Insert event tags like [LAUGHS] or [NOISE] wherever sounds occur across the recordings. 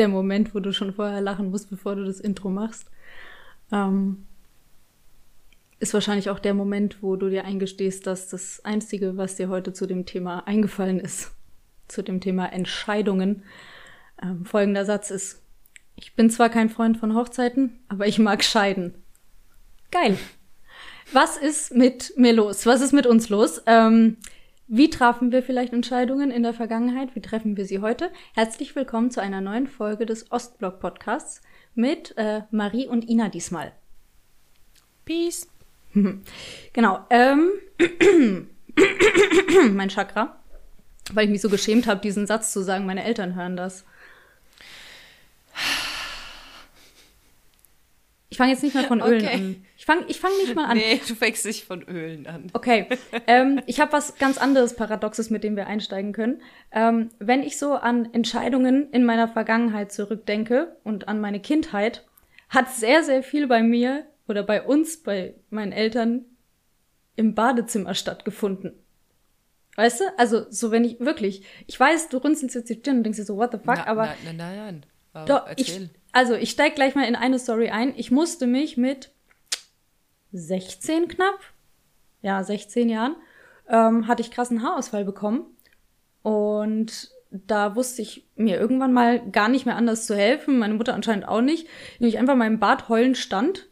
der Moment, wo du schon vorher lachen musst, bevor du das Intro machst. Ähm, ist wahrscheinlich auch der Moment, wo du dir eingestehst, dass das Einzige, was dir heute zu dem Thema eingefallen ist, zu dem Thema Entscheidungen, ähm, folgender Satz ist. Ich bin zwar kein Freund von Hochzeiten, aber ich mag scheiden. Geil. Was ist mit mir los? Was ist mit uns los? Ähm, wie trafen wir vielleicht Entscheidungen in der Vergangenheit? Wie treffen wir sie heute? Herzlich willkommen zu einer neuen Folge des Ostblock Podcasts mit äh, Marie und Ina diesmal. Peace. [LAUGHS] genau. Ähm, [CLEARS THROAT] mein Chakra, weil ich mich so geschämt habe, diesen Satz zu sagen. Meine Eltern hören das. Ich fange jetzt nicht mehr von Ölen okay. an. Ich fange ich fang nicht mal an. Nee, du fängst nicht von Ölen an. Okay. ähm, ich habe was ganz anderes Paradoxes, mit dem wir einsteigen können. Ähm, wenn ich so an Entscheidungen in meiner Vergangenheit zurückdenke und an meine Kindheit, hat sehr, sehr viel bei mir oder bei uns, bei meinen Eltern im Badezimmer stattgefunden. Weißt du? Also, so wenn ich wirklich, ich weiß, du runzelst jetzt die Stirn und denkst dir so, what the fuck, na, aber. Nein, nein, nein, nein. Doch, ich, also ich steig gleich mal in eine Story ein. Ich musste mich mit 16 knapp, ja, 16 Jahren, ähm, hatte ich krassen Haarausfall bekommen. Und da wusste ich mir irgendwann mal gar nicht mehr anders zu helfen. Meine Mutter anscheinend auch nicht. Nämlich einfach mal im Bad heulen stand.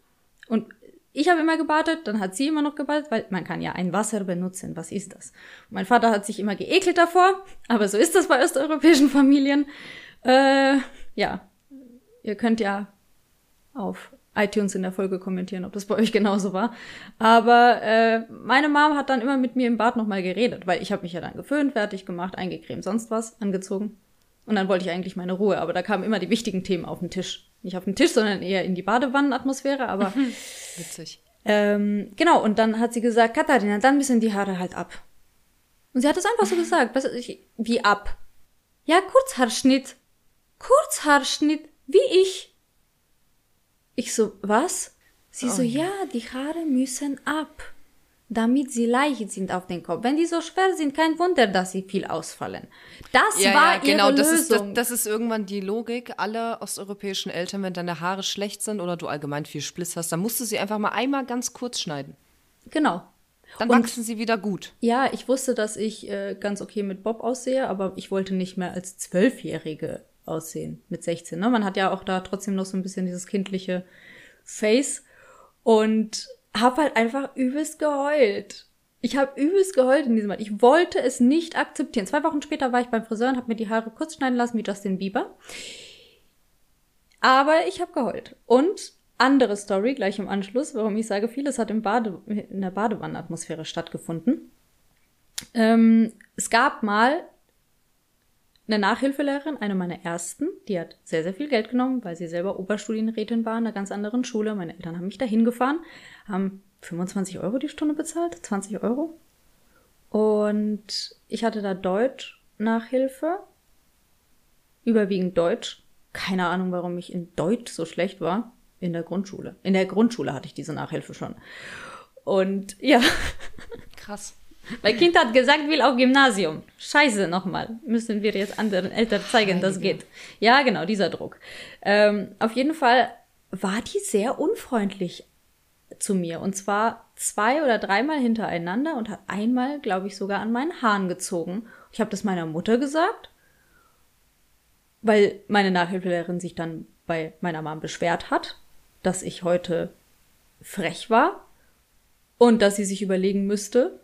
Und ich habe immer gebadet, dann hat sie immer noch gebadet, weil man kann ja ein Wasser benutzen. Was ist das? Mein Vater hat sich immer geekelt davor, aber so ist das bei osteuropäischen Familien. Äh, ja, ihr könnt ja auf iTunes in der Folge kommentieren, ob das bei euch genauso war. Aber äh, meine Mom hat dann immer mit mir im Bad nochmal geredet, weil ich habe mich ja dann geföhnt, fertig gemacht, eingecremt, sonst was, angezogen. Und dann wollte ich eigentlich meine Ruhe, aber da kamen immer die wichtigen Themen auf den Tisch. Nicht auf den Tisch, sondern eher in die Badewannenatmosphäre, aber. [LAUGHS] Witzig. Ähm, genau, und dann hat sie gesagt, Katharina, dann müssen die Haare halt ab. Und sie hat es einfach so [LAUGHS] gesagt. Was, wie ab? Ja, Kurzhaarschnitt. Kurzhaarschnitt, wie ich. Ich so, was? Sie oh. so, ja, die Haare müssen ab, damit sie leicht sind auf den Kopf. Wenn die so schwer sind, kein Wunder, dass sie viel ausfallen. Das ja, war ja, genau, ihre das Lösung. Ist, das, das ist irgendwann die Logik aller osteuropäischen Eltern, wenn deine Haare schlecht sind oder du allgemein viel Spliss hast, dann musst du sie einfach mal einmal ganz kurz schneiden. Genau. Dann Und, wachsen sie wieder gut. Ja, ich wusste, dass ich äh, ganz okay mit Bob aussehe, aber ich wollte nicht mehr als Zwölfjährige aussehen mit 16. Ne? Man hat ja auch da trotzdem noch so ein bisschen dieses kindliche Face und hab halt einfach übelst geheult. Ich habe übelst geheult in diesem Mal. Ich wollte es nicht akzeptieren. Zwei Wochen später war ich beim Friseur und habe mir die Haare kurz schneiden lassen wie Justin Bieber. Aber ich habe geheult. Und andere Story gleich im Anschluss, warum ich sage, vieles hat im Bade, in der Badewannenatmosphäre stattgefunden. Ähm, es gab mal eine Nachhilfelehrerin, eine meiner ersten, die hat sehr, sehr viel Geld genommen, weil sie selber Oberstudienrätin war in einer ganz anderen Schule. Meine Eltern haben mich da hingefahren, haben 25 Euro die Stunde bezahlt, 20 Euro. Und ich hatte da Deutsch Nachhilfe, überwiegend Deutsch. Keine Ahnung, warum ich in Deutsch so schlecht war. In der Grundschule. In der Grundschule hatte ich diese Nachhilfe schon. Und ja. Krass. Mein Kind hat gesagt, will auf Gymnasium. Scheiße, nochmal. Müssen wir jetzt anderen Eltern zeigen, das geht. Ja, genau, dieser Druck. Ähm, auf jeden Fall war die sehr unfreundlich zu mir. Und zwar zwei oder dreimal hintereinander und hat einmal, glaube ich, sogar an meinen Haaren gezogen. Ich habe das meiner Mutter gesagt, weil meine Nachhilfelehrerin sich dann bei meiner Mom beschwert hat, dass ich heute frech war und dass sie sich überlegen müsste,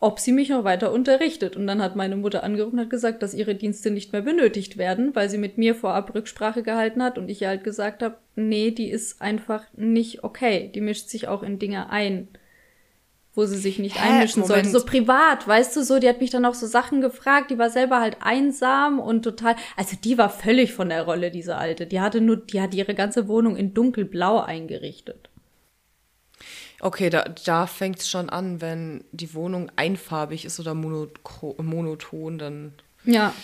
ob sie mich noch weiter unterrichtet. Und dann hat meine Mutter angerufen und hat gesagt, dass ihre Dienste nicht mehr benötigt werden, weil sie mit mir vorab Rücksprache gehalten hat und ich ihr halt gesagt habe, nee, die ist einfach nicht okay. Die mischt sich auch in Dinge ein, wo sie sich nicht Hä? einmischen Moment. sollte. So privat, weißt du, so, die hat mich dann auch so Sachen gefragt, die war selber halt einsam und total, also die war völlig von der Rolle, diese Alte. Die hatte nur, die hat ihre ganze Wohnung in dunkelblau eingerichtet. Okay, da, da fängt es schon an, wenn die Wohnung einfarbig ist oder monoton, dann. Ja.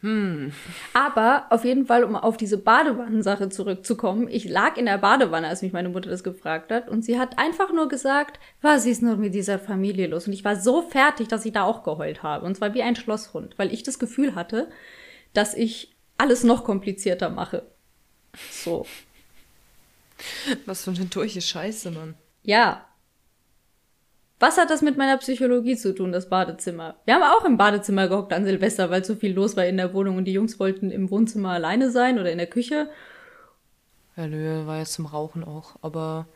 Hm. Aber auf jeden Fall, um auf diese Badewannensache zurückzukommen, ich lag in der Badewanne, als mich meine Mutter das gefragt hat, und sie hat einfach nur gesagt, was ist nur mit dieser Familie los? Und ich war so fertig, dass ich da auch geheult habe. Und zwar wie ein Schlosshund, weil ich das Gefühl hatte, dass ich alles noch komplizierter mache. So. Was für eine durche Scheiße, Mann. Ja. Was hat das mit meiner Psychologie zu tun, das Badezimmer? Wir haben auch im Badezimmer gehockt an Silvester, weil so viel los war in der Wohnung und die Jungs wollten im Wohnzimmer alleine sein oder in der Küche. Ja, nö, war jetzt zum Rauchen auch, aber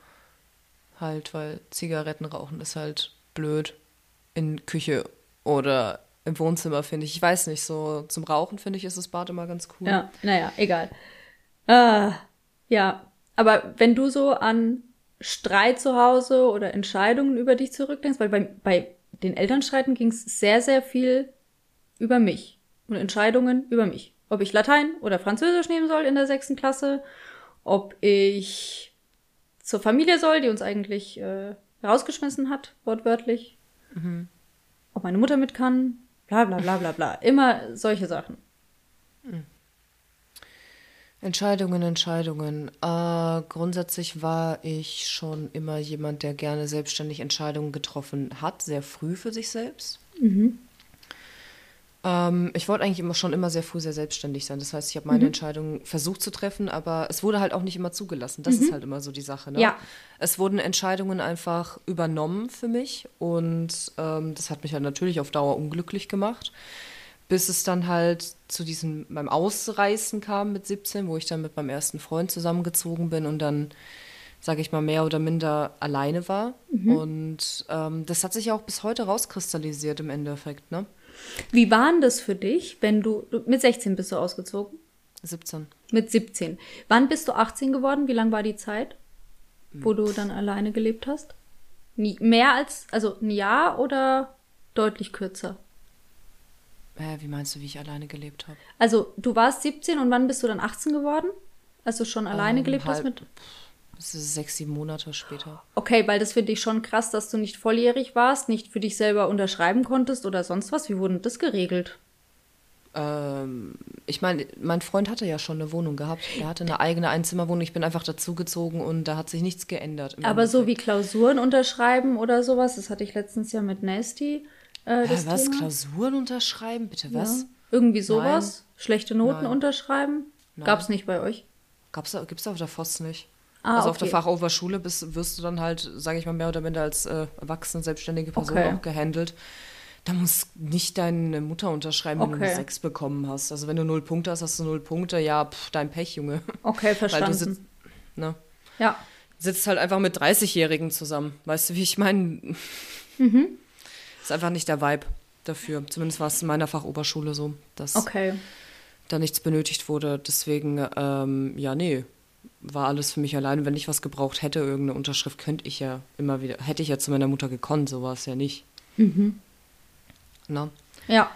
halt, weil Zigaretten rauchen ist halt blöd in Küche oder im Wohnzimmer, finde ich. Ich weiß nicht, so zum Rauchen finde ich, ist das Bad immer ganz cool. Ja, naja, egal. Äh, ja, aber wenn du so an Streit zu Hause oder Entscheidungen über dich zurückdenkst, weil bei, bei den Elternstreiten ging es sehr, sehr viel über mich und Entscheidungen über mich. Ob ich Latein oder Französisch nehmen soll in der sechsten Klasse, ob ich zur Familie soll, die uns eigentlich äh, rausgeschmissen hat, wortwörtlich. Mhm. Ob meine Mutter mit kann, bla bla bla bla bla. Immer solche Sachen. Mhm. Entscheidungen, Entscheidungen. Äh, grundsätzlich war ich schon immer jemand, der gerne selbstständig Entscheidungen getroffen hat, sehr früh für sich selbst. Mhm. Ähm, ich wollte eigentlich immer schon immer sehr früh sehr selbstständig sein. Das heißt, ich habe meine mhm. Entscheidungen versucht zu treffen, aber es wurde halt auch nicht immer zugelassen. Das mhm. ist halt immer so die Sache. Ne? Ja. Es wurden Entscheidungen einfach übernommen für mich und ähm, das hat mich halt natürlich auf Dauer unglücklich gemacht bis es dann halt zu diesem beim Ausreißen kam mit 17, wo ich dann mit meinem ersten Freund zusammengezogen bin und dann, sage ich mal, mehr oder minder alleine war. Mhm. Und ähm, das hat sich ja auch bis heute rauskristallisiert im Endeffekt, ne? Wie war denn das für dich, wenn du, mit 16 bist du ausgezogen? 17. Mit 17. Wann bist du 18 geworden? Wie lang war die Zeit, wo du dann alleine gelebt hast? Nie, mehr als, also ein Jahr oder deutlich kürzer? Äh, wie meinst du, wie ich alleine gelebt habe? Also, du warst 17 und wann bist du dann 18 geworden? Als du schon alleine ähm, gelebt halb, hast mit. Das ist sechs, sieben Monate später. Okay, weil das finde ich schon krass, dass du nicht volljährig warst, nicht für dich selber unterschreiben konntest oder sonst was. Wie wurde das geregelt? Ähm, ich meine, mein Freund hatte ja schon eine Wohnung gehabt. Er hatte eine eigene Einzimmerwohnung. Ich bin einfach dazugezogen und da hat sich nichts geändert. Aber Endeffekt. so wie Klausuren unterschreiben oder sowas, das hatte ich letztens ja mit Nasty. Äh, das was? Thema. Klausuren unterschreiben? Bitte was? Ja. Irgendwie sowas? Nein. Schlechte Noten Nein. unterschreiben? Gab es nicht bei euch? Gab's, gibt's auf der FOS nicht. Ah, also okay. auf der Fachoberschule bist, wirst du dann halt, sage ich mal, mehr oder minder als äh, erwachsene, selbstständige Person okay. auch gehandelt. Da muss nicht deine Mutter unterschreiben, wenn okay. du eine 6 bekommen hast. Also wenn du null Punkte hast, hast du null Punkte. Ja, pff, dein Pech, Junge. Okay, verstanden. [LAUGHS] Weil du sitzt, ne? Ja. Sitzt halt einfach mit 30-Jährigen zusammen. Weißt du, wie ich meine? Mhm. Ist einfach nicht der Vibe dafür. Zumindest war es in meiner Fachoberschule so, dass okay. da nichts benötigt wurde. Deswegen, ähm, ja, nee, war alles für mich alleine. Wenn ich was gebraucht hätte, irgendeine Unterschrift, könnte ich ja immer wieder, hätte ich ja zu meiner Mutter gekonnt, so war es ja nicht. Mhm. Na? Ja.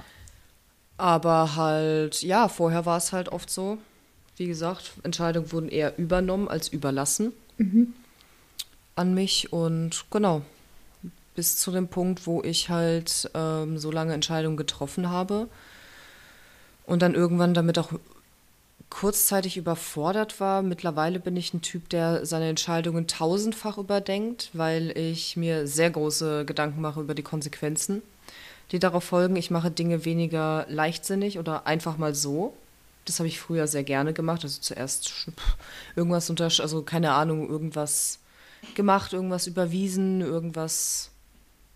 Aber halt, ja, vorher war es halt oft so, wie gesagt, Entscheidungen wurden eher übernommen als überlassen mhm. an mich und genau, bis zu dem Punkt, wo ich halt ähm, so lange Entscheidungen getroffen habe und dann irgendwann damit auch kurzzeitig überfordert war. Mittlerweile bin ich ein Typ, der seine Entscheidungen tausendfach überdenkt, weil ich mir sehr große Gedanken mache über die Konsequenzen, die darauf folgen. Ich mache Dinge weniger leichtsinnig oder einfach mal so. Das habe ich früher sehr gerne gemacht. Also zuerst irgendwas unter, also keine Ahnung, irgendwas gemacht, irgendwas überwiesen, irgendwas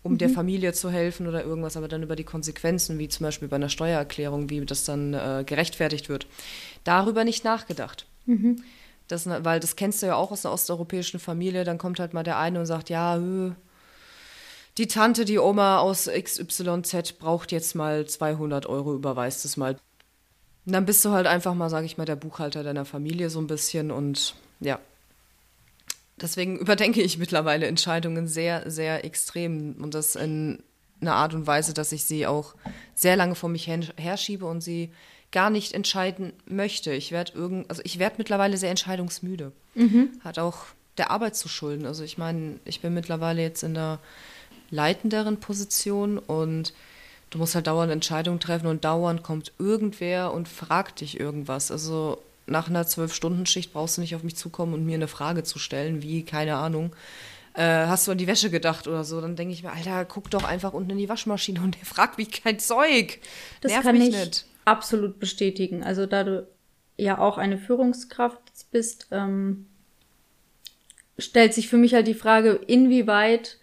um mhm. der Familie zu helfen oder irgendwas, aber dann über die Konsequenzen, wie zum Beispiel bei einer Steuererklärung, wie das dann äh, gerechtfertigt wird, darüber nicht nachgedacht. Mhm. Das, weil das kennst du ja auch aus einer osteuropäischen Familie, dann kommt halt mal der eine und sagt, ja, die Tante, die Oma aus XYZ braucht jetzt mal 200 Euro, überweist es mal. Und dann bist du halt einfach mal, sag ich mal, der Buchhalter deiner Familie so ein bisschen und ja, Deswegen überdenke ich mittlerweile Entscheidungen sehr, sehr extrem und das in einer Art und Weise, dass ich sie auch sehr lange vor mich herschiebe und sie gar nicht entscheiden möchte. Ich werde irgend, also ich werde mittlerweile sehr entscheidungsmüde. Mhm. Hat auch der Arbeit zu schulden. Also ich meine, ich bin mittlerweile jetzt in der leitenderen Position und du musst halt dauernd Entscheidungen treffen und dauernd kommt irgendwer und fragt dich irgendwas. Also nach einer Zwölf-Stunden-Schicht brauchst du nicht auf mich zukommen und mir eine Frage zu stellen, wie, keine Ahnung, äh, hast du an die Wäsche gedacht oder so? Dann denke ich mir, Alter, guck doch einfach unten in die Waschmaschine und der [LAUGHS] fragt mich kein Zeug. Das Nerv kann ich nicht. absolut bestätigen. Also da du ja auch eine Führungskraft bist, ähm, stellt sich für mich halt die Frage, inwieweit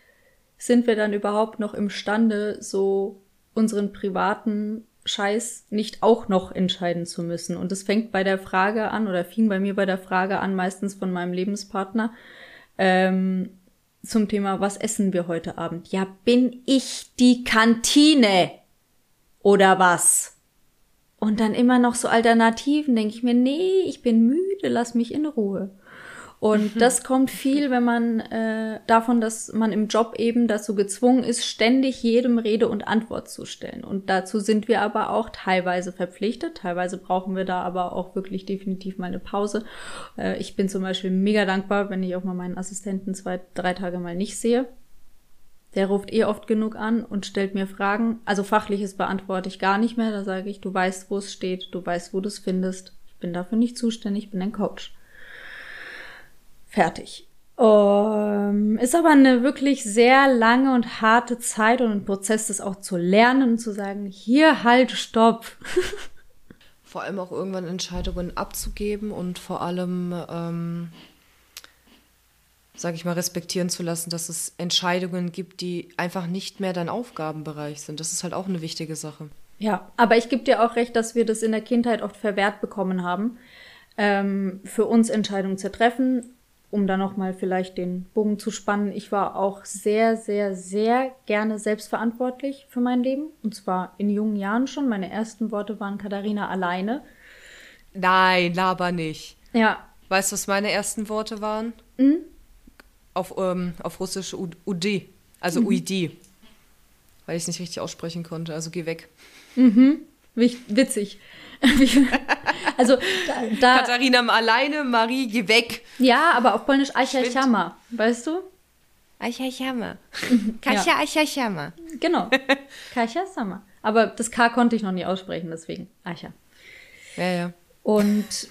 sind wir dann überhaupt noch imstande, so unseren privaten Scheiß nicht auch noch entscheiden zu müssen. Und es fängt bei der Frage an, oder fing bei mir bei der Frage an, meistens von meinem Lebenspartner, ähm, zum Thema, was essen wir heute Abend? Ja, bin ich die Kantine? Oder was? Und dann immer noch so Alternativen, denke ich mir, nee, ich bin müde, lass mich in Ruhe. Und mhm. das kommt viel, wenn man äh, davon, dass man im Job eben dazu gezwungen ist, ständig jedem Rede und Antwort zu stellen. Und dazu sind wir aber auch teilweise verpflichtet. Teilweise brauchen wir da aber auch wirklich definitiv mal eine Pause. Äh, ich bin zum Beispiel mega dankbar, wenn ich auch mal meinen Assistenten zwei, drei Tage mal nicht sehe. Der ruft eh oft genug an und stellt mir Fragen. Also fachliches beantworte ich gar nicht mehr. Da sage ich, du weißt, wo es steht, du weißt, wo du es findest. Ich bin dafür nicht zuständig, ich bin ein Coach. Fertig. Um, ist aber eine wirklich sehr lange und harte Zeit und ein Prozess, das auch zu lernen und zu sagen, hier halt, stopp. [LAUGHS] vor allem auch irgendwann Entscheidungen abzugeben und vor allem, ähm, sage ich mal, respektieren zu lassen, dass es Entscheidungen gibt, die einfach nicht mehr dein Aufgabenbereich sind. Das ist halt auch eine wichtige Sache. Ja, aber ich gebe dir auch recht, dass wir das in der Kindheit oft verwehrt bekommen haben, ähm, für uns Entscheidungen zu treffen um da nochmal vielleicht den Bogen zu spannen, ich war auch sehr, sehr, sehr gerne selbstverantwortlich für mein Leben. Und zwar in jungen Jahren schon. Meine ersten Worte waren Katharina alleine. Nein, laber nicht. Ja. Weißt du, was meine ersten Worte waren? Mhm. Auf, ähm, auf Russisch UD, also mhm. UID. Weil ich es nicht richtig aussprechen konnte. Also geh weg. Mhm. Witzig. [LAUGHS] also da, Katharina alleine, Marie, geh weg. Ja, aber auf Polnisch Aichachama, weißt du? Aichachama. [LAUGHS] Kasia ja. Aichachama. Genau. [LAUGHS] Kasia Sama. Aber das K konnte ich noch nie aussprechen, deswegen Aicha. Ja, ja. Und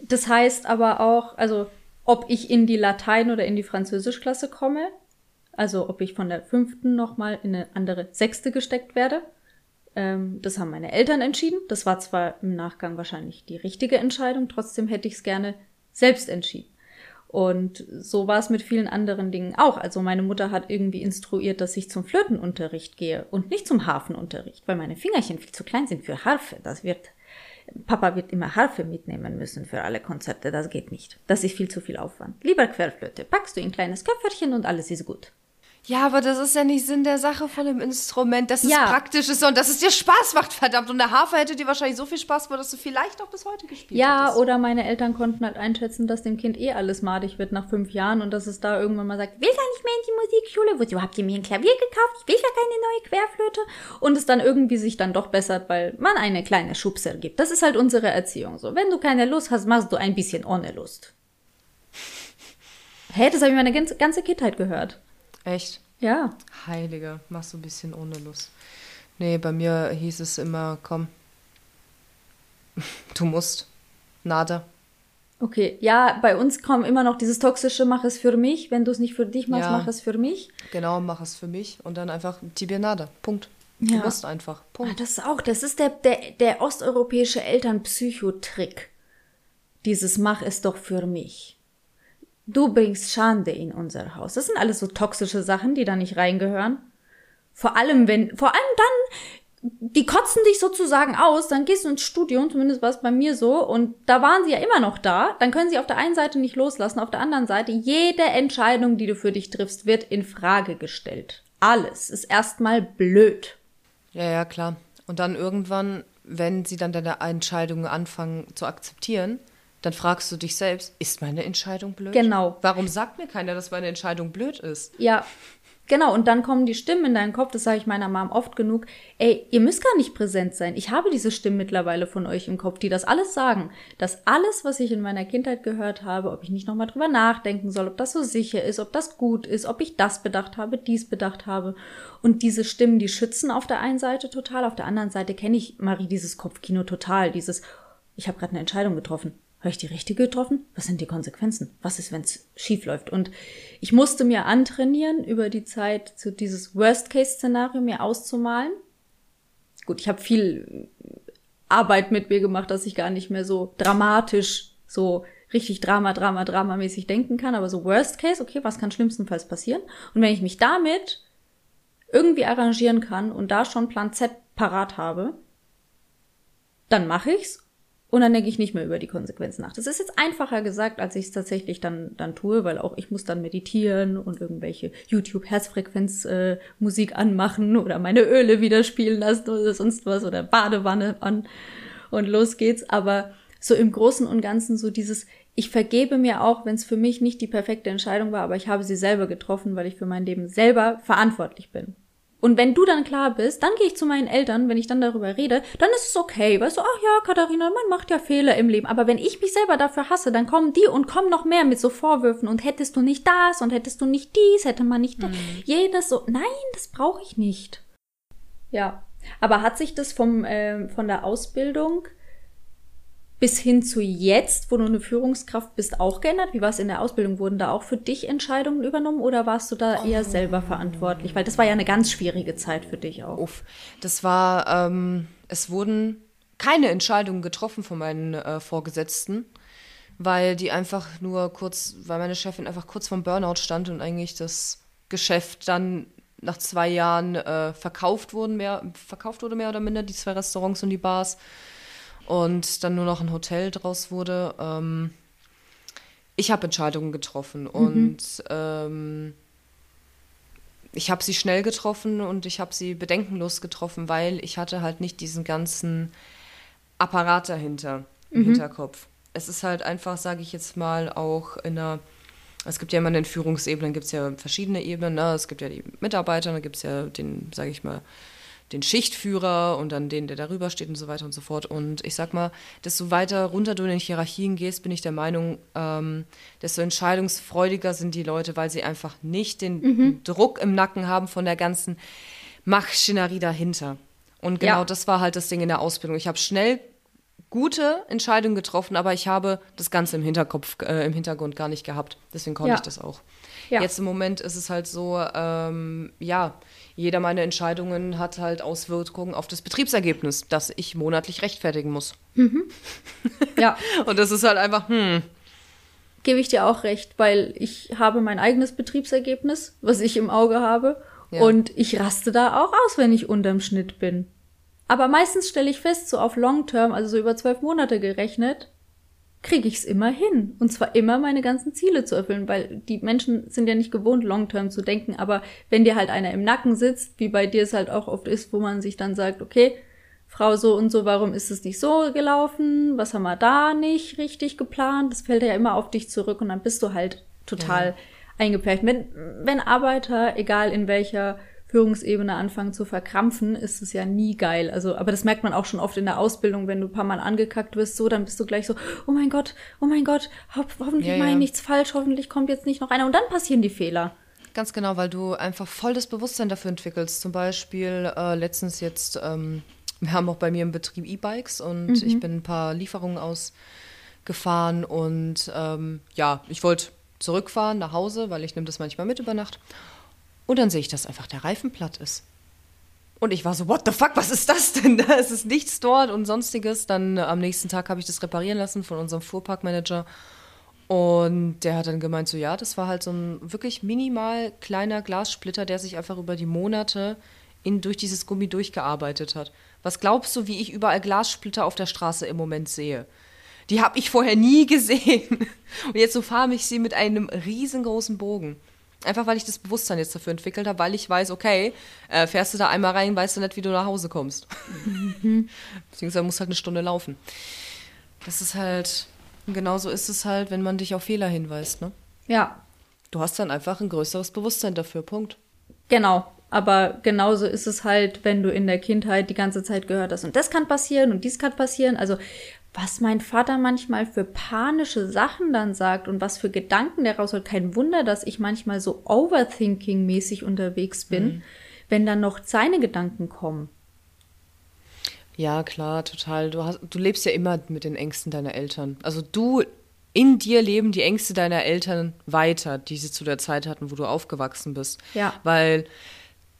das heißt aber auch, also ob ich in die Latein- oder in die Französischklasse komme, also ob ich von der fünften nochmal in eine andere sechste gesteckt werde, ähm, das haben meine Eltern entschieden. Das war zwar im Nachgang wahrscheinlich die richtige Entscheidung, trotzdem hätte ich es gerne selbst entschieden. Und so war es mit vielen anderen Dingen auch. Also meine Mutter hat irgendwie instruiert, dass ich zum Flötenunterricht gehe und nicht zum Harfenunterricht, weil meine Fingerchen viel zu klein sind für Harfe. Das wird, Papa wird immer Harfe mitnehmen müssen für alle Konzerte. Das geht nicht. Das ist viel zu viel Aufwand. Lieber Querflöte, packst du in ein kleines Köfferchen und alles ist gut. Ja, aber das ist ja nicht Sinn der Sache von dem Instrument, dass es ja. praktisch ist und dass es dir Spaß macht, verdammt. Und der Hafer hätte dir wahrscheinlich so viel Spaß gemacht, dass du vielleicht auch bis heute gespielt ja, hättest. Ja, oder meine Eltern konnten halt einschätzen, dass dem Kind eh alles madig wird nach fünf Jahren und dass es da irgendwann mal sagt, will gar nicht mehr in die Musikschule, wozu habt ihr mir ein Klavier gekauft? Ich will ja keine neue Querflöte. Und es dann irgendwie sich dann doch bessert, weil man eine kleine Schubser gibt. Das ist halt unsere Erziehung so. Wenn du keine Lust hast, machst du ein bisschen ohne Lust. Hey, das habe ich meine ganze Kindheit gehört. Echt? Ja. Heilige, machst du ein bisschen ohne Lust. Nee, bei mir hieß es immer, komm, [LAUGHS] du musst. Nada. Okay, ja, bei uns kommt immer noch dieses toxische, mach es für mich. Wenn du es nicht für dich machst, ja. mach es für mich. Genau, mach es für mich und dann einfach tibia nada. Punkt. Du ja. musst einfach. Punkt. Ah, das ist auch, das ist der, der, der osteuropäische Elternpsychotrick. Dieses mach es doch für mich. Du bringst Schande in unser Haus. Das sind alles so toxische Sachen, die da nicht reingehören. Vor allem, wenn, vor allem dann, die kotzen dich sozusagen aus, dann gehst du ins Studium, zumindest war es bei mir so, und da waren sie ja immer noch da, dann können sie auf der einen Seite nicht loslassen, auf der anderen Seite, jede Entscheidung, die du für dich triffst, wird in Frage gestellt. Alles ist erstmal blöd. Ja, ja, klar. Und dann irgendwann, wenn sie dann deine Entscheidungen anfangen zu akzeptieren, dann fragst du dich selbst, ist meine Entscheidung blöd? Genau. Warum sagt mir keiner, dass meine Entscheidung blöd ist? Ja, Genau, und dann kommen die Stimmen in deinen Kopf, das sage ich meiner Mom oft genug. Ey, ihr müsst gar nicht präsent sein. Ich habe diese Stimmen mittlerweile von euch im Kopf, die das alles sagen. Dass alles, was ich in meiner Kindheit gehört habe, ob ich nicht nochmal drüber nachdenken soll, ob das so sicher ist, ob das gut ist, ob ich das bedacht habe, dies bedacht habe. Und diese Stimmen, die schützen auf der einen Seite total, auf der anderen Seite kenne ich Marie dieses Kopfkino total, dieses, ich habe gerade eine Entscheidung getroffen habe ich die richtige getroffen? Was sind die Konsequenzen? Was ist, wenn es schief läuft? Und ich musste mir antrainieren, über die Zeit so dieses Worst-Case-Szenario mir auszumalen. Gut, ich habe viel Arbeit mit mir gemacht, dass ich gar nicht mehr so dramatisch, so richtig Drama, Drama, Drama-mäßig denken kann. Aber so Worst Case, okay, was kann schlimmstenfalls passieren? Und wenn ich mich damit irgendwie arrangieren kann und da schon Plan Z parat habe, dann mache ich's und dann denke ich nicht mehr über die Konsequenzen nach. Das ist jetzt einfacher gesagt, als ich es tatsächlich dann, dann tue, weil auch ich muss dann meditieren und irgendwelche YouTube-Herzfrequenz-Musik äh, anmachen oder meine Öle wieder spielen lassen oder sonst was oder Badewanne an und los geht's. Aber so im Großen und Ganzen so dieses, ich vergebe mir auch, wenn es für mich nicht die perfekte Entscheidung war, aber ich habe sie selber getroffen, weil ich für mein Leben selber verantwortlich bin. Und wenn du dann klar bist, dann gehe ich zu meinen Eltern, wenn ich dann darüber rede, dann ist es okay. Weißt du, ach ja, Katharina, man macht ja Fehler im Leben. Aber wenn ich mich selber dafür hasse, dann kommen die und kommen noch mehr mit so Vorwürfen und hättest du nicht das und hättest du nicht dies, hätte man nicht mhm. jenes so. Nein, das brauche ich nicht. Ja. Aber hat sich das vom, äh, von der Ausbildung bis hin zu jetzt, wo du eine Führungskraft bist, auch geändert? Wie war es in der Ausbildung? Wurden da auch für dich Entscheidungen übernommen oder warst du da eher selber verantwortlich? Weil das war ja eine ganz schwierige Zeit für dich auch. Uff, das war, ähm, es wurden keine Entscheidungen getroffen von meinen äh, Vorgesetzten, weil die einfach nur kurz, weil meine Chefin einfach kurz vom Burnout stand und eigentlich das Geschäft dann nach zwei Jahren äh, verkauft wurden, mehr, verkauft wurde mehr oder minder, die zwei Restaurants und die Bars und dann nur noch ein Hotel draus wurde. Ähm, ich habe Entscheidungen getroffen mhm. und ähm, ich habe sie schnell getroffen und ich habe sie bedenkenlos getroffen, weil ich hatte halt nicht diesen ganzen Apparat dahinter im mhm. Hinterkopf. Es ist halt einfach, sage ich jetzt mal, auch in einer es gibt ja immer in den Führungsebenen, gibt es ja verschiedene Ebenen. Ne? Es gibt ja die Mitarbeiter, dann gibt es ja den, sage ich mal, den Schichtführer und dann den, der darüber steht und so weiter und so fort. Und ich sag mal, desto weiter runter du in den Hierarchien gehst, bin ich der Meinung, ähm, desto entscheidungsfreudiger sind die Leute, weil sie einfach nicht den mhm. Druck im Nacken haben von der ganzen Maschinerie dahinter. Und genau ja. das war halt das Ding in der Ausbildung. Ich habe schnell gute Entscheidungen getroffen, aber ich habe das Ganze im Hinterkopf, äh, im Hintergrund gar nicht gehabt. Deswegen konnte ja. ich das auch. Ja. Jetzt im Moment ist es halt so, ähm, ja, jeder meiner Entscheidungen hat halt Auswirkungen auf das Betriebsergebnis, das ich monatlich rechtfertigen muss. Mhm. [LAUGHS] Ja. Und das ist halt einfach, hm. Gebe ich dir auch recht, weil ich habe mein eigenes Betriebsergebnis, was ich im Auge habe. Ja. Und ich raste da auch aus, wenn ich unterm Schnitt bin. Aber meistens stelle ich fest, so auf Long Term, also so über zwölf Monate gerechnet, kriege ich es immer hin. Und zwar immer meine ganzen Ziele zu erfüllen, weil die Menschen sind ja nicht gewohnt, long-term zu denken. Aber wenn dir halt einer im Nacken sitzt, wie bei dir es halt auch oft ist, wo man sich dann sagt, okay, Frau so und so, warum ist es nicht so gelaufen? Was haben wir da nicht richtig geplant? Das fällt ja immer auf dich zurück und dann bist du halt total ja. eingepfercht. Wenn, wenn Arbeiter, egal in welcher Führungsebene anfangen zu verkrampfen, ist es ja nie geil. Also, aber das merkt man auch schon oft in der Ausbildung, wenn du ein paar Mal angekackt wirst, so, dann bist du gleich so, oh mein Gott, oh mein Gott, ho hoffentlich ja, mache ich nichts falsch, hoffentlich kommt jetzt nicht noch einer. Und dann passieren die Fehler. Ganz genau, weil du einfach voll das Bewusstsein dafür entwickelst. Zum Beispiel äh, letztens jetzt, ähm, wir haben auch bei mir im Betrieb E-Bikes und mhm. ich bin ein paar Lieferungen ausgefahren und ähm, ja, ich wollte zurückfahren nach Hause, weil ich nehme das manchmal mit über Nacht. Und dann sehe ich, dass einfach der Reifen platt ist. Und ich war so, what the fuck, was ist das denn? [LAUGHS] Da ist es nichts dort und sonstiges. Dann äh, am nächsten Tag habe ich das reparieren lassen von unserem Fuhrparkmanager. Und der hat dann gemeint, so ja, das war halt so ein wirklich minimal kleiner Glassplitter, der sich einfach über die Monate in, durch dieses Gummi durchgearbeitet hat. Was glaubst du, wie ich überall Glassplitter auf der Straße im Moment sehe? Die habe ich vorher nie [LAUGHS] gesehen. Und jetzt so fahre ich sie mit einem riesengroßen Bogen. Einfach weil ich das Bewusstsein jetzt dafür entwickelt habe, weil ich weiß, okay, äh, fährst du da einmal rein, weißt du nicht, wie du nach Hause kommst. Mhm. [LAUGHS] Beziehungsweise musst halt eine Stunde laufen. Das ist halt, genauso ist es halt, wenn man dich auf Fehler hinweist, ne? Ja. Du hast dann einfach ein größeres Bewusstsein dafür, Punkt. Genau. Aber genauso ist es halt, wenn du in der Kindheit die ganze Zeit gehört hast, und das kann passieren und dies kann passieren. Also was mein Vater manchmal für panische Sachen dann sagt und was für Gedanken der rausholt. Kein Wunder, dass ich manchmal so overthinking-mäßig unterwegs bin, mhm. wenn dann noch seine Gedanken kommen. Ja, klar, total. Du, hast, du lebst ja immer mit den Ängsten deiner Eltern. Also du, in dir leben die Ängste deiner Eltern weiter, die sie zu der Zeit hatten, wo du aufgewachsen bist. Ja. Weil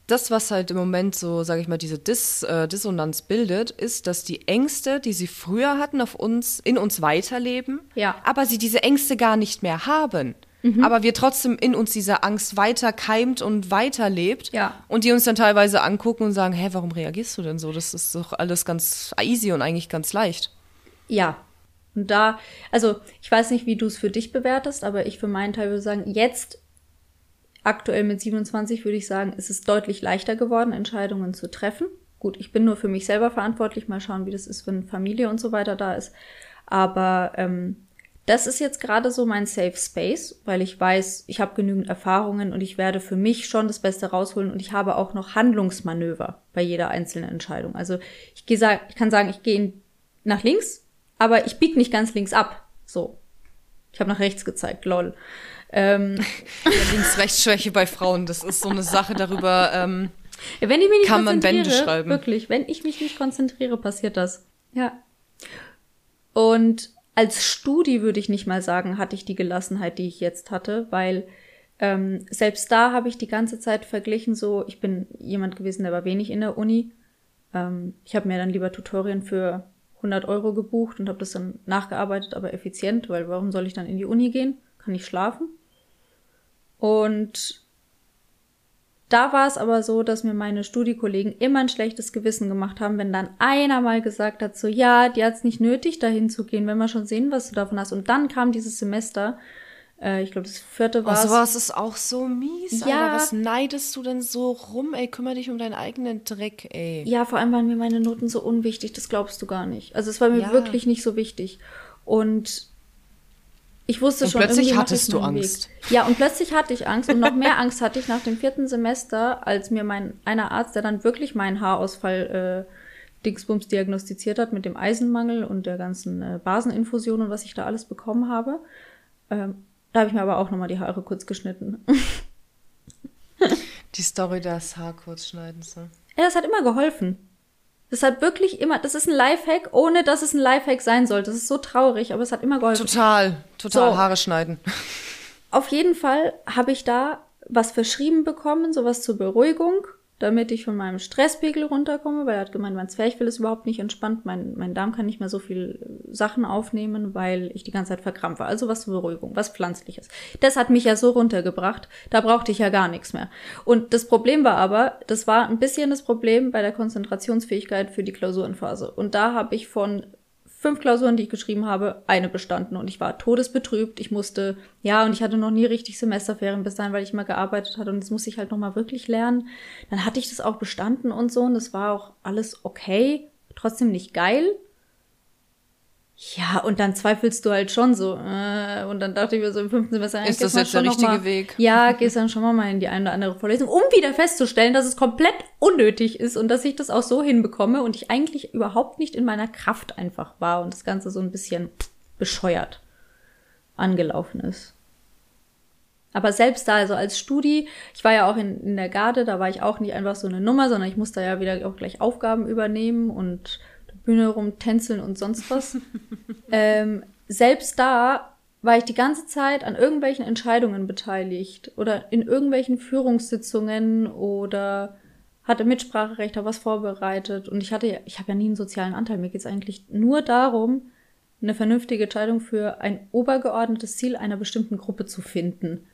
das, was halt im Moment so, sage ich mal, diese Dis, äh, Dissonanz bildet, ist, dass die Ängste, die sie früher hatten, auf uns, in uns weiterleben, Ja. aber sie diese Ängste gar nicht mehr haben. Aber wir trotzdem in uns diese Angst weiter keimt und weiterlebt. Ja. Und die uns dann teilweise angucken und sagen, hä, warum reagierst du denn so? Das ist doch alles ganz easy und eigentlich ganz leicht. Ja. Und da, also ich weiß nicht, wie du es für dich bewertest, aber ich für meinen Teil würde sagen, jetzt aktuell mit 27 würde ich sagen, ist es deutlich leichter geworden, Entscheidungen zu treffen. Gut, ich bin nur für mich selber verantwortlich. Mal schauen, wie das ist, wenn Familie und so weiter da ist. Aber ähm, das ist jetzt gerade so mein Safe Space, weil ich weiß, ich habe genügend Erfahrungen und ich werde für mich schon das Beste rausholen und ich habe auch noch Handlungsmanöver bei jeder einzelnen Entscheidung. Also ich, geh, ich kann sagen, ich gehe nach links, aber ich bieg nicht ganz links ab. So. Ich habe nach rechts gezeigt, lol. Ähm, [LAUGHS] Ja, Links-Rechts-Schwäche bei Frauen, das ist so eine Sache darüber. Ähm, wenn ich mich nicht Kann man Bände schreiben. wirklich, wenn ich mich nicht konzentriere, passiert das. Ja. Und als Studi würde ich nicht mal sagen, hatte ich die Gelassenheit, die ich jetzt hatte, weil ähm, selbst da habe ich die ganze Zeit verglichen, so, ich bin jemand gewesen, der war wenig in der Uni. Ähm, ich habe mir dann lieber Tutorien für 100 Euro gebucht und habe das dann nachgearbeitet, aber effizient, weil warum soll ich dann in die Uni gehen? Kann ich schlafen? Und da war es aber so, dass mir meine Studiekollegen immer ein schlechtes Gewissen gemacht haben, wenn dann einer mal gesagt hat, so ja, die hat's nicht nötig, dahin zu gehen, wenn wir schon sehen, was du davon hast. Und dann kam dieses Semester, äh, ich glaube, das vierte oh, war sowas ist auch so mies, Ja. Alter. Was neidest du denn so rum, ey? Kümmer dich um deinen eigenen Dreck, ey. Ja, vor allem waren mir meine Noten so unwichtig, das glaubst du gar nicht. Also es war mir Ja. wirklich nicht so wichtig. Und ich wusste Und schon, plötzlich hattest du Angst. Weg. Ja, und plötzlich hatte ich Angst und noch mehr Angst hatte ich nach dem vierten Semester, als mir mein einer Arzt, der dann wirklich meinen Haarausfall äh, Dingsbums diagnostiziert hat mit dem Eisenmangel und der ganzen äh, Baseninfusion und was ich da alles bekommen habe. Ähm, da habe ich mir aber auch nochmal die Haare kurz geschnitten. Die Story des Haarkurzschneidens. Ne? Ja, das hat immer geholfen. Das hat wirklich immer, das ist ein Lifehack, ohne dass es ein Lifehack sein sollte. Das ist so traurig, aber es hat immer geholfen. Total, total So. Haare schneiden. [LAUGHS] Auf jeden Fall habe ich da was verschrieben bekommen, sowas zur Beruhigung, damit ich von meinem Stresspegel runterkomme, weil er hat gemeint, mein Zwerchfell ist überhaupt nicht entspannt, mein, mein Darm kann nicht mehr so viel äh, Sachen aufnehmen, weil ich die ganze Zeit verkrampfe. Also was zur Beruhigung, was Pflanzliches. Das hat mich ja so runtergebracht, da brauchte ich ja gar nichts mehr. Und das Problem war aber, das war ein bisschen das Problem bei der Konzentrationsfähigkeit für die Klausurenphase. Und da habe ich von fünf Klausuren, die ich geschrieben habe, eine bestanden und ich war todesbetrübt. Ich musste, ja, und ich hatte noch nie richtig Semesterferien bis dahin, weil ich immer gearbeitet hatte und das musste ich halt nochmal wirklich lernen. Dann hatte ich das auch bestanden und so und das war auch alles okay, trotzdem nicht geil. Ja, und dann zweifelst du halt schon so. Äh, und dann dachte ich mir so im fünften Semester, Ist das jetzt der richtige mal, Weg? Ja, gehst dann schon mal in die eine oder andere Vorlesung, um wieder festzustellen, dass es komplett unnötig ist und dass ich das auch so hinbekomme und ich eigentlich überhaupt nicht in meiner Kraft einfach war und das Ganze so ein bisschen bescheuert angelaufen ist. Aber selbst da, also als Studi, ich war ja auch in, in der Garde, da war ich auch nicht einfach so eine Nummer, sondern ich musste ja wieder auch gleich Aufgaben übernehmen und Bühne rumtänzeln und sonst was. [LAUGHS] ähm, selbst da war ich die ganze Zeit an irgendwelchen Entscheidungen beteiligt oder in irgendwelchen Führungssitzungen oder hatte Mitspracherecht, habe was vorbereitet und ich hatte, ich habe ja nie einen sozialen Anteil. Mir geht es eigentlich nur darum, eine vernünftige Entscheidung für ein obergeordnetes Ziel einer bestimmten Gruppe zu finden.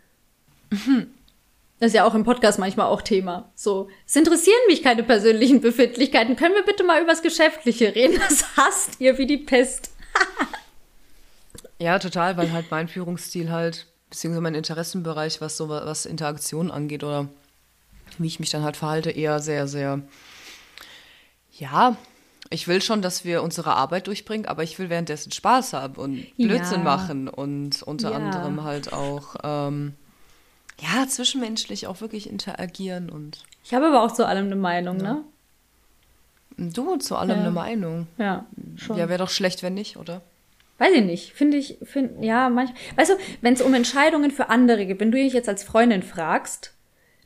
Das ist ja auch im Podcast manchmal auch Thema. So, es interessieren mich keine persönlichen Befindlichkeiten. Können wir bitte mal übers Geschäftliche reden? Das hasst ihr wie die Pest. Ja, total, weil halt mein Führungsstil halt, beziehungsweise mein Interessenbereich, was so was Interaktion angeht oder wie ich mich dann halt verhalte, eher sehr, sehr, ja, ich will schon, dass wir unsere Arbeit durchbringen, aber ich will währenddessen Spaß haben und Blödsinn Ja. machen und unter Ja. anderem halt auch, ähm, ja, zwischenmenschlich auch wirklich interagieren und Ich habe aber auch zu allem eine Meinung, ne? du zu allem Ja. eine Meinung. Ja, schon. Ja, wäre doch schlecht, wenn nicht, oder? Weiß ich nicht. Finde ich, find, ja, manchmal. Weißt du, wenn es um Entscheidungen für andere geht, wenn du dich jetzt als Freundin fragst,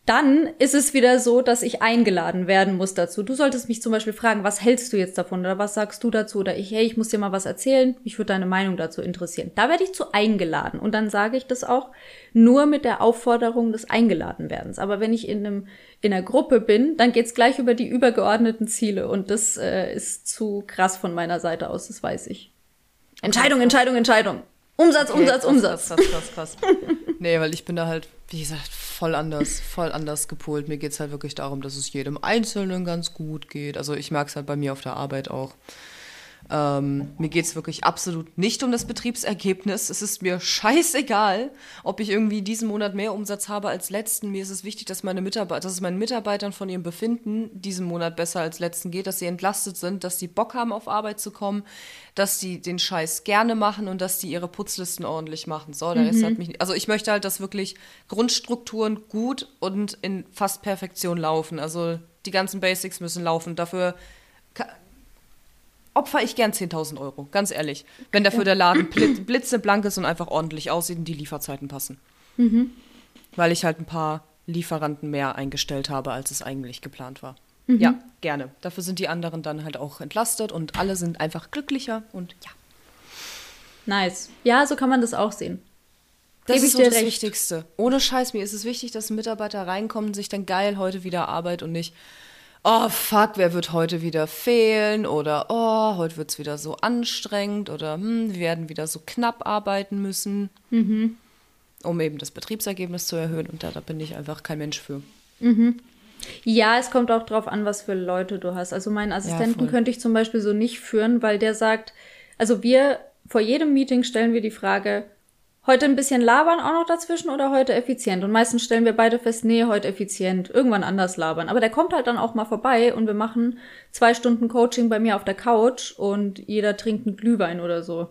dann ist es wieder so, dass ich eingeladen werden muss dazu. Du solltest mich zum Beispiel fragen, was hältst du jetzt davon oder was sagst du dazu oder ich, hey, ich muss dir mal was erzählen, mich würde deine Meinung dazu interessieren. Da werde ich zu eingeladen und dann sage ich das auch nur mit der Aufforderung des Eingeladenwerdens. Aber wenn ich in einem in einer Gruppe bin, dann geht's gleich über die übergeordneten Ziele und das äh, ist zu krass von meiner Seite aus, das weiß ich. Entscheidung, Entscheidung, Entscheidung. Umsatz, okay, Umsatz, krass, Umsatz. Krass, krass, krass, krass. [LAUGHS] nee, weil ich bin da halt, wie gesagt, voll anders, voll anders gepolt. Mir geht es halt wirklich darum, dass es jedem Einzelnen ganz gut geht. Also ich merke es halt bei mir auf der Arbeit auch. Ähm, mir geht es wirklich absolut nicht um das Betriebsergebnis. Es ist mir scheißegal, ob ich irgendwie diesen Monat mehr Umsatz habe als letzten. Mir ist es wichtig, dass, meine Mitarbeiter, dass es meinen Mitarbeitern von ihrem Befinden diesen Monat besser als letzten geht, dass sie entlastet sind, dass sie Bock haben, auf Arbeit zu kommen, dass sie den Scheiß gerne machen und dass sie ihre Putzlisten ordentlich machen. So, der mhm. hat mich, also ich möchte halt, dass wirklich Grundstrukturen gut und in fast Perfektion laufen. Also die ganzen Basics müssen laufen. Dafür opfer ich gern 10.000 Euro, ganz ehrlich. Wenn dafür der Laden blitzeblank ist und einfach ordentlich aussieht und die Lieferzeiten passen. Mhm. Weil ich halt ein paar Lieferanten mehr eingestellt habe, als es eigentlich geplant war. Mhm. Ja, gerne. Dafür sind die anderen dann halt auch entlastet und alle sind einfach glücklicher und ja. Nice. Ja, so kann man das auch sehen. Das ist so das recht. Wichtigste. Ohne Scheiß, mir ist es wichtig, dass ein Mitarbeiter reinkommt und sich dann geil heute wieder Arbeit und nicht, oh fuck, wer wird heute wieder fehlen oder oh, heute wird es wieder so anstrengend oder hm, wir werden wieder so knapp arbeiten müssen, mhm. um eben das Betriebsergebnis zu erhöhen und da, da bin ich einfach kein Mensch für. Mhm. Ja, es kommt auch drauf an, was für Leute du hast. Also meinen Assistenten ja, könnte ich zum Beispiel so nicht führen, weil der sagt, also wir vor jedem Meeting stellen wir die Frage, Heute ein bisschen labern auch noch dazwischen oder heute effizient? Und meistens stellen wir beide fest, nee, heute effizient, irgendwann anders labern. Aber der kommt halt dann auch mal vorbei und wir machen zwei Stunden Coaching bei mir auf der Couch und jeder trinkt einen Glühwein oder so.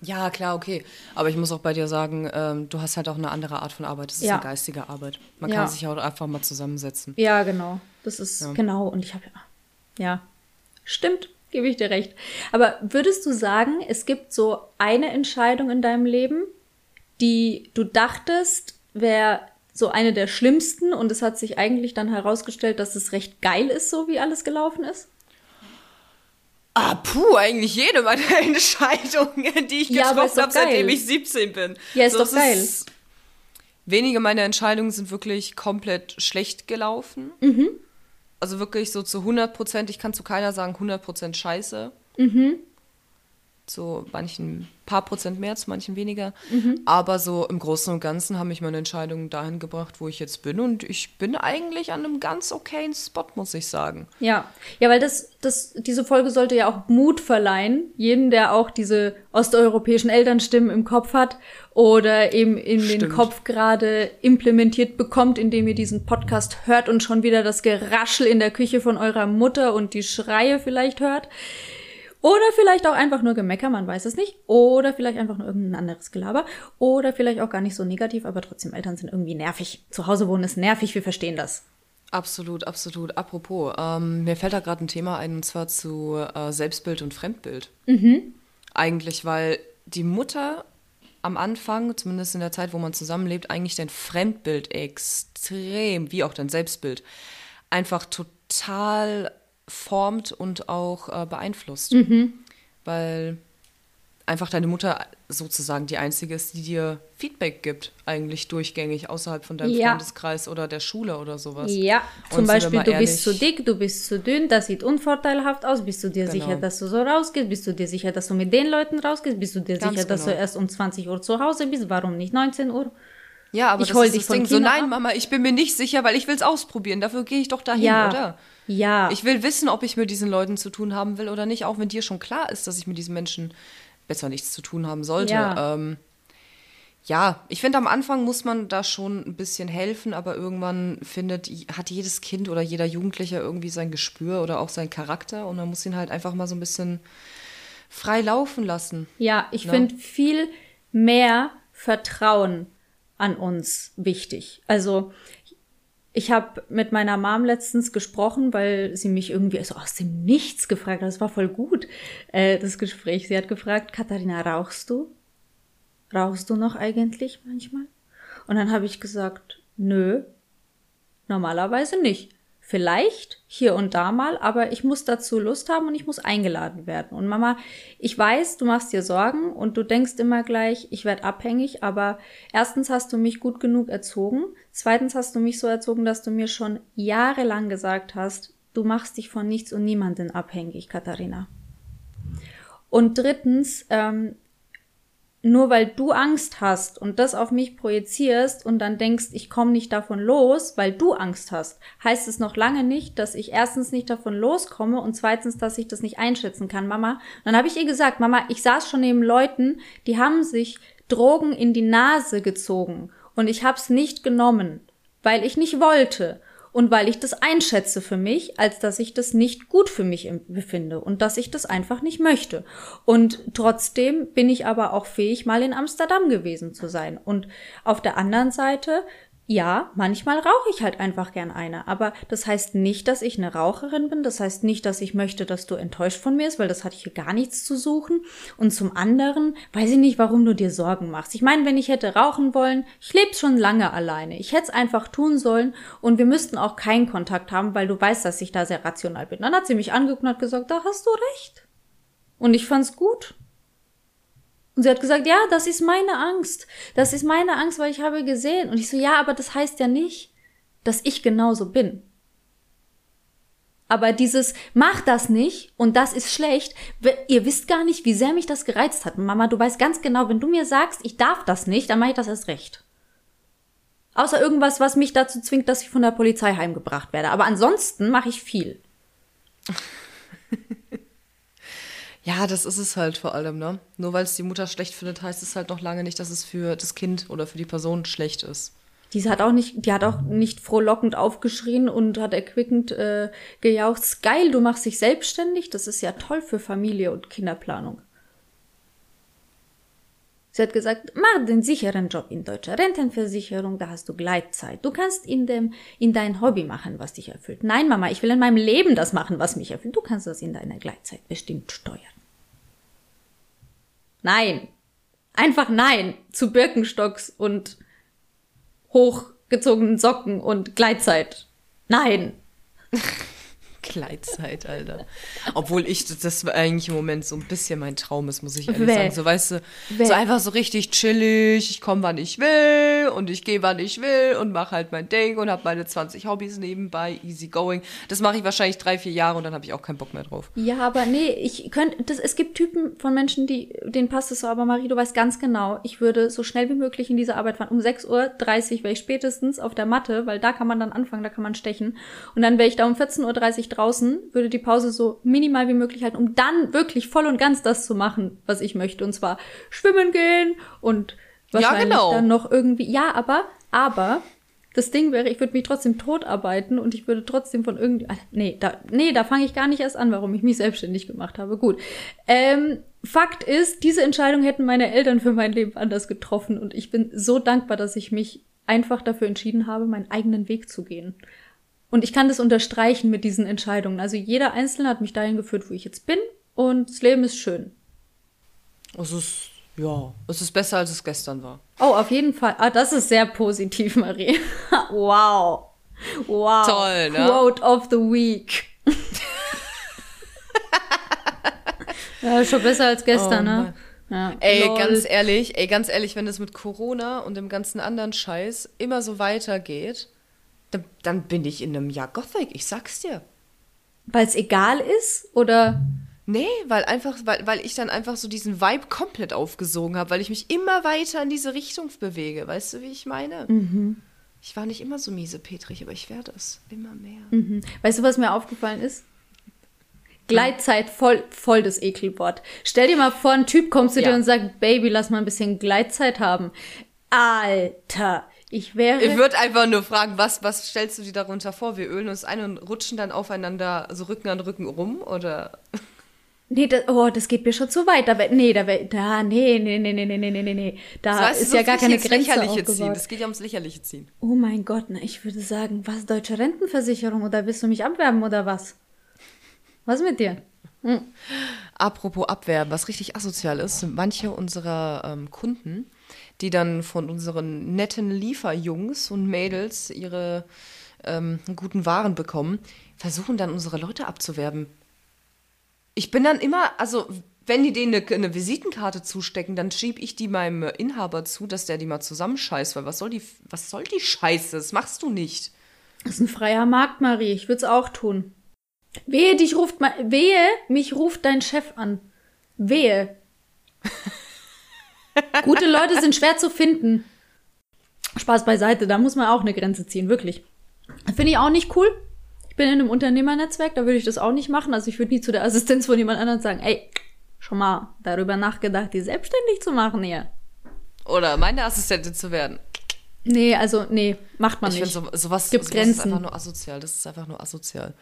Ja, klar, okay. Aber ich muss auch bei dir sagen, ähm, du hast halt auch eine andere Art von Arbeit. Das ist ja. eine geistige Arbeit. Man ja. kann sich auch einfach mal zusammensetzen. Ja, genau. Das ist ja. genau. Und ich habe ja, ja, stimmt, gebe ich dir recht. Aber würdest du sagen, es gibt so eine Entscheidung in deinem Leben, die du dachtest, wäre so eine der schlimmsten und es hat sich eigentlich dann herausgestellt, dass es recht geil ist, so wie alles gelaufen ist? Ah, puh, eigentlich jede meiner [LAUGHS] Entscheidungen, die ich ja, getroffen habe, seitdem ich 17 bin. Ja, ist so, doch geil. Ist, wenige meiner Entscheidungen sind wirklich komplett schlecht gelaufen. Mhm. Also wirklich so zu 100 Prozent, ich kann zu keiner sagen 100 Prozent scheiße. Mhm zu manchen paar Prozent mehr, zu manchen weniger. Mhm. Aber so im Großen und Ganzen haben mich meine Entscheidungen dahin gebracht, wo ich jetzt bin. Und ich bin eigentlich an einem ganz okayen Spot, muss ich sagen. Ja, ja, weil das, das, diese Folge sollte ja auch Mut verleihen. Jeden, der auch diese osteuropäischen Elternstimmen im Kopf hat oder eben in Stimmt. den Kopf gerade implementiert bekommt, indem ihr diesen Podcast hört und schon wieder das Geraschel in der Küche von eurer Mutter und die Schreie vielleicht hört. Oder vielleicht auch einfach nur Gemecker, man weiß es nicht. Oder vielleicht einfach nur irgendein anderes Gelaber. Oder vielleicht auch gar nicht so negativ, aber trotzdem, Eltern sind irgendwie nervig. Zu Hause wohnen ist nervig, wir verstehen das. Absolut, absolut. Apropos, ähm, mir fällt da gerade ein Thema ein, und zwar zu äh, Selbstbild und Fremdbild. Mhm. Eigentlich, weil die Mutter am Anfang, zumindest in der Zeit, wo man zusammenlebt, eigentlich dein Fremdbild extrem, wie auch dein Selbstbild, einfach total formt und auch äh, beeinflusst. Mhm. Weil einfach deine Mutter sozusagen die einzige ist, die dir Feedback gibt, eigentlich durchgängig außerhalb von deinem ja. Freundeskreis oder der Schule oder sowas. Ja, zum und Beispiel, du bist zu dick, du bist zu dünn, das sieht unvorteilhaft aus. Bist du dir genau. sicher, dass du so rausgehst? Bist du dir sicher, dass du mit den Leuten rausgehst? Bist du dir Ganz sicher, genau. dass du erst um 20 Uhr zu Hause bist? Warum nicht 19 Uhr? Ja, aber ich das ist das Ding. So, nein, Mama, ich bin mir nicht sicher, weil ich will es ausprobieren. Dafür gehe ich doch dahin, ja. oder? Ja. Ich will wissen, ob ich mit diesen Leuten zu tun haben will oder nicht, auch wenn dir schon klar ist, dass ich mit diesen Menschen besser nichts zu tun haben sollte. Ja, ähm, ja ich finde, am Anfang muss man da schon ein bisschen helfen, aber irgendwann findet, hat jedes Kind oder jeder Jugendliche irgendwie sein Gespür oder auch seinen Charakter und man muss ihn halt einfach mal so ein bisschen frei laufen lassen. Ja, ich ne? finde viel mehr Vertrauen an uns wichtig. Also ich habe mit meiner Mom letztens gesprochen, weil sie mich irgendwie so aus dem Nichts gefragt hat. Das war voll gut, äh, das Gespräch. Sie hat gefragt, Katharina, rauchst du? Rauchst du noch eigentlich manchmal? Und dann habe ich gesagt, nö. Normalerweise nicht. Vielleicht hier und da mal, aber ich muss dazu Lust haben und ich muss eingeladen werden. Und Mama, ich weiß, du machst dir Sorgen und du denkst immer gleich, ich werde abhängig, aber erstens hast du mich gut genug erzogen, zweitens hast du mich so erzogen, dass du mir schon jahrelang gesagt hast, du machst dich von nichts und niemanden abhängig, Katharina. Und drittens, ähm, nur weil du Angst hast und das auf mich projizierst und dann denkst, ich komme nicht davon los, weil du Angst hast, heißt es noch lange nicht, dass ich erstens nicht davon loskomme und zweitens, dass ich das nicht einschätzen kann, Mama. Und dann habe ich ihr gesagt, Mama, ich saß schon neben Leuten, die haben sich Drogen in die Nase gezogen und ich hab's nicht genommen, weil ich nicht wollte und weil ich das einschätze für mich, als dass ich das nicht gut für mich befinde und dass ich das einfach nicht möchte. Und trotzdem bin ich aber auch fähig, mal in Amsterdam gewesen zu sein. Und auf der anderen Seite ja, manchmal rauche ich halt einfach gern eine, aber das heißt nicht, dass ich eine Raucherin bin, das heißt nicht, dass ich möchte, dass du enttäuscht von mir ist, weil das hat hier gar nichts zu suchen. Und zum anderen weiß ich nicht, warum du dir Sorgen machst. Ich meine, wenn ich hätte rauchen wollen, ich lebe schon lange alleine. Ich hätte es einfach tun sollen und wir müssten auch keinen Kontakt haben, weil du weißt, dass ich da sehr rational bin. Dann hat sie mich angeguckt und hat gesagt, da hast du recht. Und ich fand's gut. Und sie hat gesagt, ja, das ist meine Angst. Das ist meine Angst, weil ich habe gesehen. Und ich so, ja, aber das heißt ja nicht, dass ich genauso bin. Aber dieses, mach das nicht und das ist schlecht, ihr wisst gar nicht, wie sehr mich das gereizt hat. Mama, du weißt ganz genau, wenn du mir sagst, ich darf das nicht, dann mache ich das erst recht. Außer irgendwas, was mich dazu zwingt, dass ich von der Polizei heimgebracht werde. Aber ansonsten mache ich viel. [LAUGHS] Ja, das ist es halt vor allem, ne? Nur weil es die Mutter schlecht findet, heißt es halt noch lange nicht, dass es für das Kind oder für die Person schlecht ist. Die hat auch nicht, die hat auch nicht frohlockend aufgeschrien und hat erquickend äh, gejaucht, geil, du machst dich selbstständig, das ist ja toll für Familie und Kinderplanung. Sie hat gesagt, mach den sicheren Job in deutscher Rentenversicherung, da hast du Gleitzeit. Du kannst in dem, in dein Hobby machen, was dich erfüllt. Nein, Mama, ich will in meinem Leben das machen, was mich erfüllt. Du kannst das in deiner Gleitzeit bestimmt steuern. Nein. Einfach nein zu Birkenstocks und hochgezogenen Socken und Gleitzeit. Nein. [LAUGHS] Gleitzeit, Alter. Obwohl ich, das eigentlich im Moment so ein bisschen mein Traum ist, muss ich ehrlich Wäh. sagen. So, weißt du, Wäh. so einfach so richtig chillig, ich komme, wann ich will und ich gehe, wann ich will und mache halt mein Ding und habe meine 20 Hobbys nebenbei, easy going. Das mache ich wahrscheinlich drei, vier Jahre und dann habe ich auch keinen Bock mehr drauf. Ja, aber nee, ich könnte, das, es gibt Typen von Menschen, die, denen passt es so, aber Marie, du weißt ganz genau, ich würde so schnell wie möglich in diese Arbeit fahren. Um 6.30 Uhr wäre ich spätestens auf der Matte, weil da kann man dann anfangen, da kann man stechen. Und dann wäre ich da um 14.30 Uhr draußen, würde die Pause so minimal wie möglich halten, um dann wirklich voll und ganz das zu machen, was ich möchte. Und zwar schwimmen gehen und wahrscheinlich ja, genau. dann noch irgendwie. Ja, aber, aber das Ding wäre, ich würde mich trotzdem tot arbeiten und ich würde trotzdem von irgendwie. Nee, da, nee, da fange ich gar nicht erst an, warum ich mich selbstständig gemacht habe. Gut. Ähm, Fakt ist, diese Entscheidung hätten meine Eltern für mein Leben anders getroffen und ich bin so dankbar, dass ich mich einfach dafür entschieden habe, meinen eigenen Weg zu gehen. Und ich kann das unterstreichen mit diesen Entscheidungen. Also jeder Einzelne hat mich dahin geführt, wo ich jetzt bin. Und das Leben ist schön. Es ist, ja, es ist besser, als es gestern war. Oh, auf jeden Fall. Ah, das ist sehr positiv, Marie. [LAUGHS] wow. Wow. Toll, ne? Quote of the Week. [LAUGHS] ja, schon besser als gestern, oh, ne? Ja, ey, lol. ganz ehrlich, ey, ganz ehrlich, wenn es mit Corona und dem ganzen anderen Scheiß immer so weitergeht, dann, dann bin ich in einem Jahr Gothic, ich sag's dir. Weil es egal ist? Oder? Nee, weil einfach, weil, weil ich dann einfach so diesen Vibe komplett aufgesogen habe, weil ich mich immer weiter in diese Richtung bewege. Weißt du, wie ich meine? Mhm. Ich war nicht immer so miese Petrich, aber ich werde es immer mehr. Mhm. Weißt du, was mir aufgefallen ist? Gleitzeit, voll, voll das Ekelwort. Stell dir mal vor, ein Typ kommt zu ja. dir und sagt, Baby, lass mal ein bisschen Gleitzeit haben. Alter, ich wäre. Ich würde einfach nur fragen, was, was stellst du dir darunter vor? Wir ölen uns ein und rutschen dann aufeinander so Rücken an Rücken rum, oder? Nee, das, oh, das geht mir schon zu weit. Da, nee, da, da, nee, nee, nee, nee, nee, nee, nee, nee. Da das heißt, ist ja gar keine Grenze Lächerliche ziehen. Das geht ja ums Lächerliche ziehen. Oh mein Gott, na, ich würde sagen, was, deutsche Rentenversicherung oder willst du mich abwerben oder was? Was mit dir? Hm. Apropos abwerben, was richtig asozial ist, manche unserer ähm, Kunden die dann von unseren netten Lieferjungs und Mädels ihre ähm, guten Waren bekommen, versuchen dann unsere Leute abzuwerben. Ich bin dann immer, also wenn die denen eine, eine Visitenkarte zustecken, dann schiebe ich die meinem Inhaber zu, dass der die mal zusammenscheißt, weil was soll die, was soll die Scheiße? Das machst du nicht. Das ist ein freier Markt, Marie. Ich würde es auch tun. Wehe, dich ruft mal, wehe, mich ruft dein Chef an. Wehe. [LAUGHS] Gute Leute sind schwer zu finden. Spaß beiseite, da muss man auch eine Grenze ziehen, wirklich. Finde ich auch nicht cool. Ich bin in einem Unternehmernetzwerk, da würde ich das auch nicht machen. Also ich würde nie zu der Assistenz von jemand anderem sagen, ey, schon mal darüber nachgedacht, die selbstständig zu machen hier. Oder meine Assistentin zu werden. Nee, also nee, macht man ich nicht. finde so, sowas, Gibt sowas ist Grenzen. einfach nur asozial. Das ist einfach nur asozial.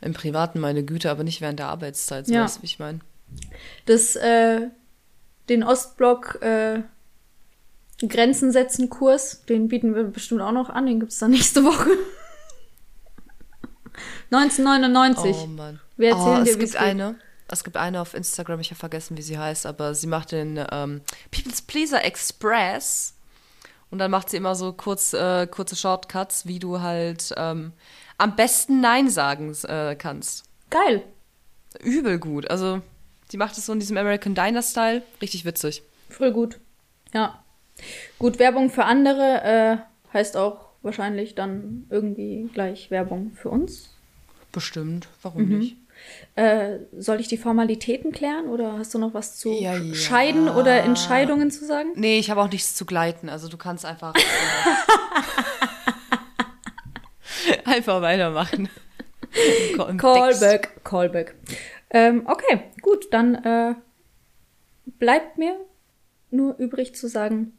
Im Privaten meine Güte, aber nicht während der Arbeitszeit. So Ja. weißt du, wie ich meine. Das, äh, den Ostblock äh, Grenzen setzen Kurs, den bieten wir bestimmt auch noch an, den gibt's dann [LAUGHS] nächste Woche. 1999. Oh Mann. Wir erzählen oh, dir, es es gibt geht. eine. Es gibt eine auf Instagram, ich habe vergessen, wie sie heißt, aber sie macht den ähm, People's Pleaser Express. Und dann macht sie immer so kurz, äh, kurze Shortcuts, wie du halt ähm, am besten Nein sagen äh, kannst. Geil. Übel gut. Also, die macht es so in diesem American Diner-Style. Richtig witzig. Voll gut. Ja. Gut, Werbung für andere äh, heißt auch wahrscheinlich dann irgendwie gleich Werbung für uns. Bestimmt. Warum Mhm. nicht? Äh, soll ich die Formalitäten klären oder hast du noch was zu Ja, ja. Scheiden oder Entscheidungen zu sagen? Nee, ich habe auch nichts zu gleiten. Also, du kannst einfach. [LAUGHS] Äh, [LAUGHS] einfach weitermachen. Callback, Callback. Ähm, okay, gut, dann äh, bleibt mir nur übrig zu sagen,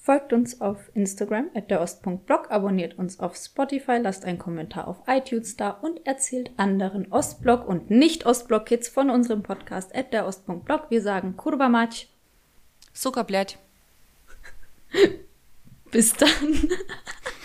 folgt uns auf Instagram at derost.blog, abonniert uns auf Spotify, lasst einen Kommentar auf iTunes da und erzählt anderen Ostblock und Nicht-Ostblock-Kids von unserem Podcast at derost.blog. Wir sagen Kurva Mać. Sucker, blöd. [LAUGHS] Bis dann. [LAUGHS]